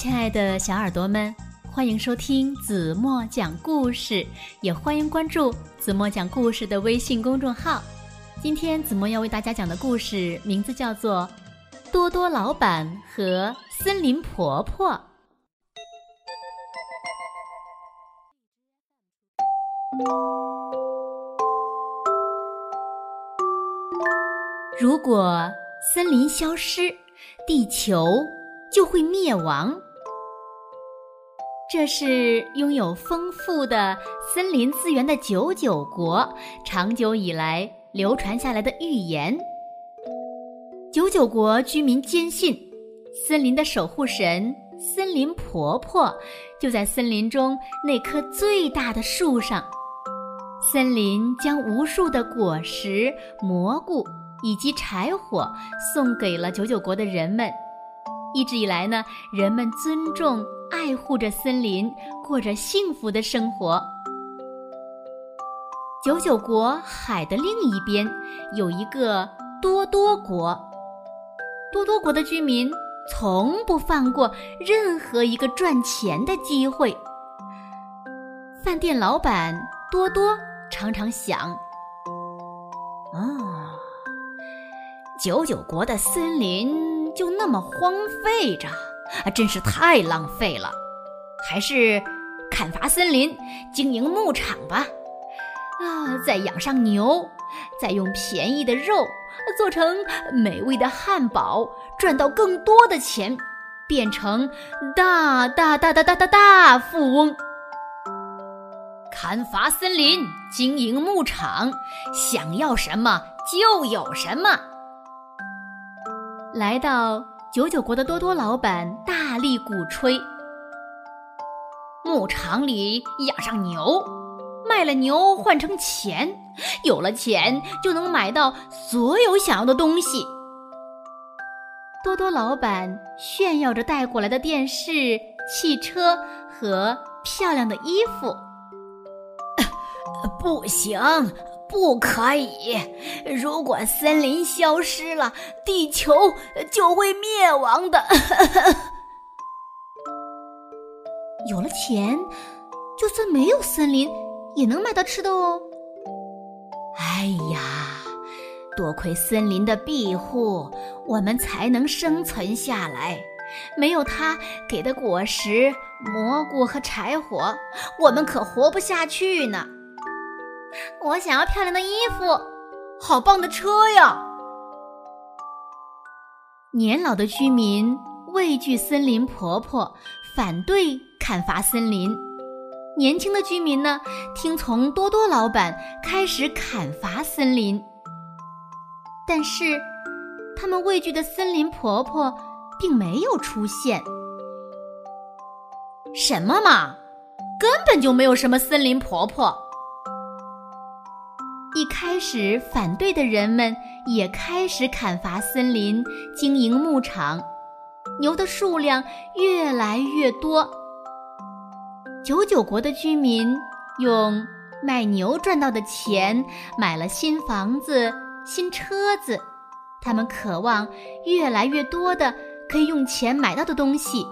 亲爱的小耳朵们，欢迎收听子墨讲故事，也欢迎关注子墨讲故事的微信公众号。今天子墨要为大家讲的故事名字叫做《多多老板和森林婆婆》。如果森林消失，地球就会灭亡。这是拥有丰富的森林资源的九九国长久以来流传下来的预言。九九国居民坚信，森林的守护神森林婆婆就在森林中那棵最大的树上。森林将无数的果实、蘑菇以及柴火送给了九九国的人们。一直以来呢，人们尊重。爱护着森林，过着幸福的生活。九九国海的另一边有一个多多国，多多国的居民从不放过任何一个赚钱的机会。饭店老板多多常常想：啊，九九国的森林就那么荒废着。啊，真是太浪费了！还是砍伐森林，经营牧场吧。啊，再养上牛，再用便宜的肉做成美味的汉堡，赚到更多的钱，变成大大大大大大大富翁。砍伐森林，经营牧场，想要什么就有什么。来到。九九国的多多老板大力鼓吹，牧场里养上牛，卖了牛换成钱，有了钱就能买到所有想要的东西。多多老板炫耀着带过来的电视、汽车和漂亮的衣服。不行。不可以！如果森林消失了，地球就会灭亡的。有了钱，就算没有森林，也能买到吃的哦。哎呀，多亏森林的庇护，我们才能生存下来。没有它给的果实、蘑菇和柴火，我们可活不下去呢。我想要漂亮的衣服，好棒的车呀！年老的居民畏惧森林婆婆，反对砍伐森林；年轻的居民呢，听从多多老板，开始砍伐森林。但是，他们畏惧的森林婆婆并没有出现。什么嘛，根本就没有什么森林婆婆。一开始反对的人们也开始砍伐森林，经营牧场，牛的数量越来越多。九九国的居民用卖牛赚到的钱买了新房子、新车子，他们渴望越来越多的可以用钱买到的东西，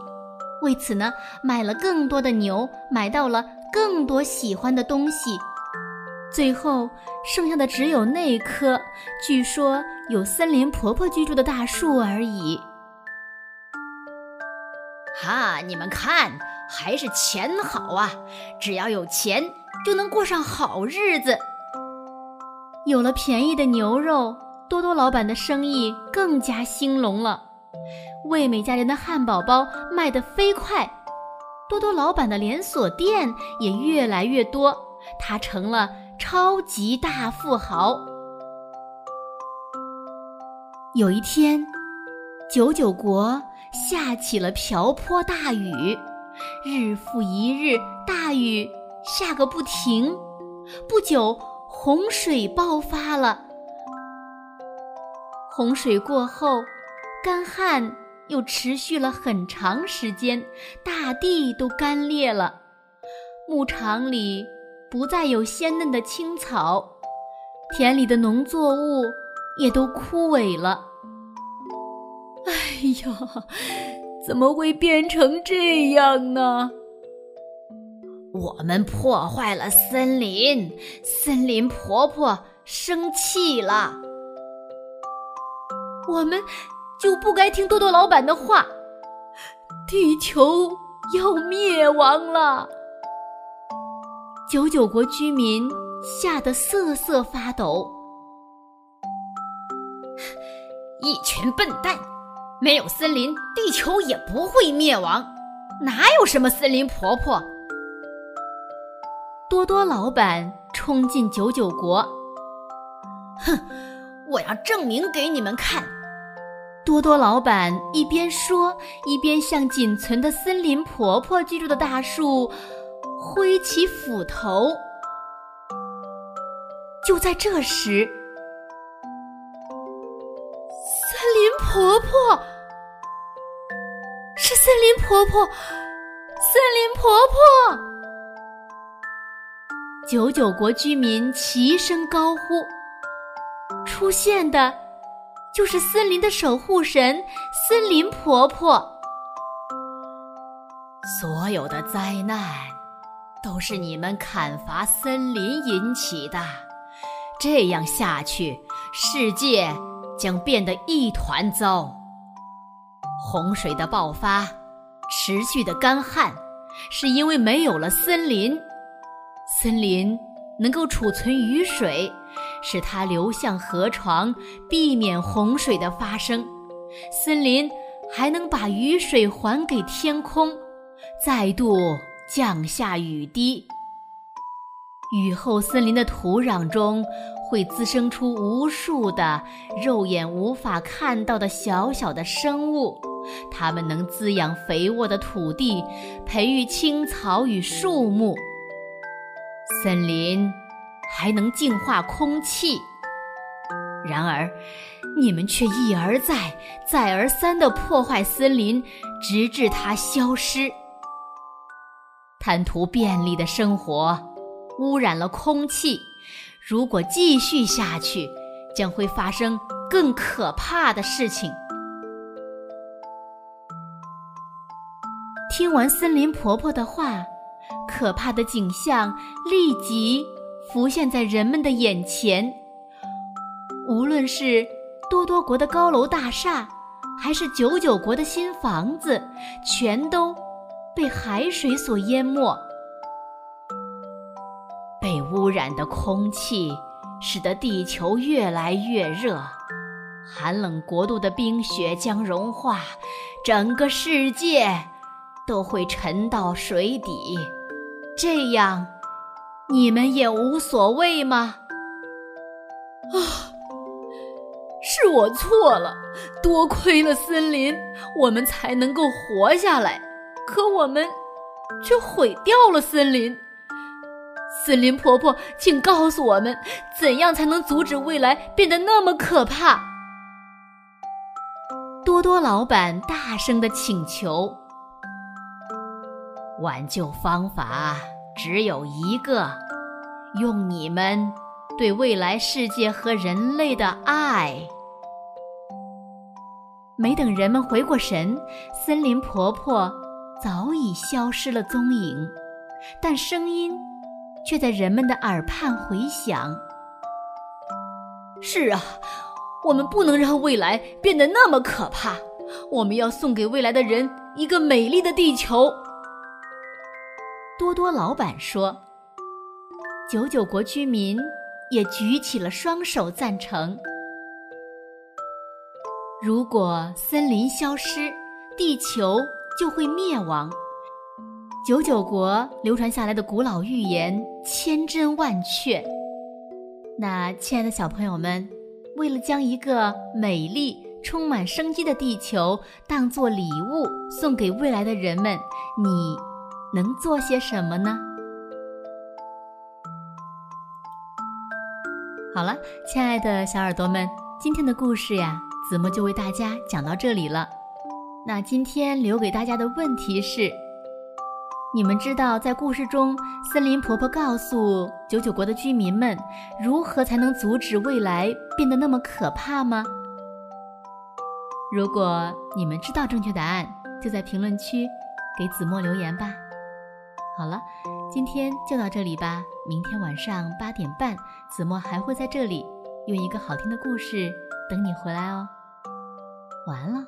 为此呢，买了更多的牛，买到了更多喜欢的东西。最后剩下的只有那棵据说有森林婆婆居住的大树而已。哈，你们看，还是钱好啊！只要有钱，就能过上好日子。有了便宜的牛肉，多多老板的生意更加兴隆了。味美家人的汉堡包卖得飞快，多多老板的连锁店也越来越多，他成了。超级大富豪。有一天，九九国下起了瓢泼大雨，日复一日，大雨下个不停。不久，洪水爆发了。洪水过后，干旱又持续了很长时间，大地都干裂了，牧场里。不再有鲜嫩的青草，田里的农作物也都枯萎了。哎呀，怎么会变成这样呢？我们破坏了森林，森林婆婆生气了。我们就不该听多多老板的话，地球要灭亡了。九九国居民吓得瑟瑟发抖。一群笨蛋！没有森林，地球也不会灭亡。哪有什么森林婆婆？多多老板冲进九九国，哼！我要证明给你们看。多多老板一边说，一边向仅存的森林婆婆居住的大树挥起斧头。就在这时，森林婆婆是森林婆婆，森林婆婆。九九国居民齐声高呼：“出现的，就是森林的守护神——森林婆婆。所有的灾难，都是你们砍伐森林引起的。这样下去，世界将变得一团糟。洪水的爆发，持续的干旱，是因为没有了森林。”森林能够储存雨水，使它流向河床，避免洪水的发生。森林还能把雨水还给天空，再度降下雨滴。雨后，森林的土壤中会滋生出无数的肉眼无法看到的小小的生物，它们能滋养肥沃的土地，培育青草与树木。森林还能净化空气，然而你们却一而再、再而三地破坏森林，直至它消失。贪图便利的生活，污染了空气。如果继续下去，将会发生更可怕的事情。听完森林婆婆的话。可怕的景象立即浮现在人们的眼前。无论是多多国的高楼大厦，还是九九国的新房子，全都被海水所淹没。被污染的空气使得地球越来越热，寒冷国度的冰雪将融化，整个世界都会沉到水底。这样，你们也无所谓吗？啊，是我错了，多亏了森林，我们才能够活下来。可我们却毁掉了森林。森林婆婆，请告诉我们，怎样才能阻止未来变得那么可怕？多多老板大声的请求。挽救方法只有一个，用你们对未来世界和人类的爱。没等人们回过神，森林婆婆早已消失了踪影，但声音却在人们的耳畔回响。是啊，我们不能让未来变得那么可怕，我们要送给未来的人一个美丽的地球。多多老板说：“九九国居民也举起了双手赞成。如果森林消失，地球就会灭亡。九九国流传下来的古老预言千真万确。那，亲爱的小朋友们，为了将一个美丽、充满生机的地球当做礼物送给未来的人们，你？”能做些什么呢？好了，亲爱的小耳朵们，今天的故事呀，子墨就为大家讲到这里了。那今天留给大家的问题是：你们知道在故事中，森林婆婆告诉九九国的居民们，如何才能阻止未来变得那么可怕吗？如果你们知道正确答案，就在评论区给子墨留言吧。好了，今天就到这里吧。明天晚上八点半，子墨还会在这里，用一个好听的故事等你回来哦。完了。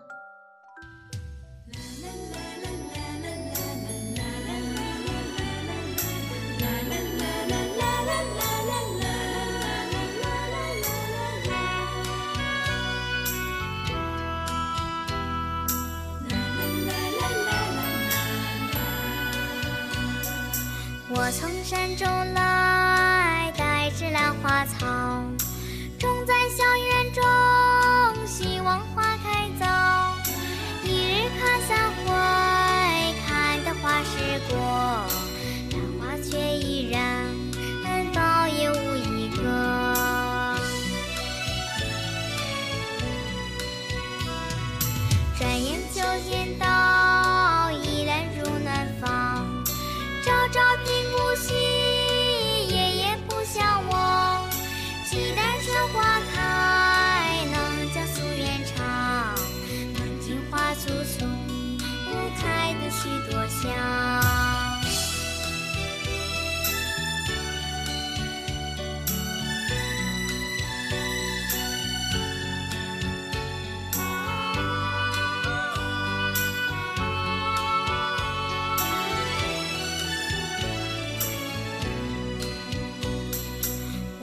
我从山中来处处开得许多香。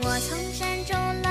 我从山中来。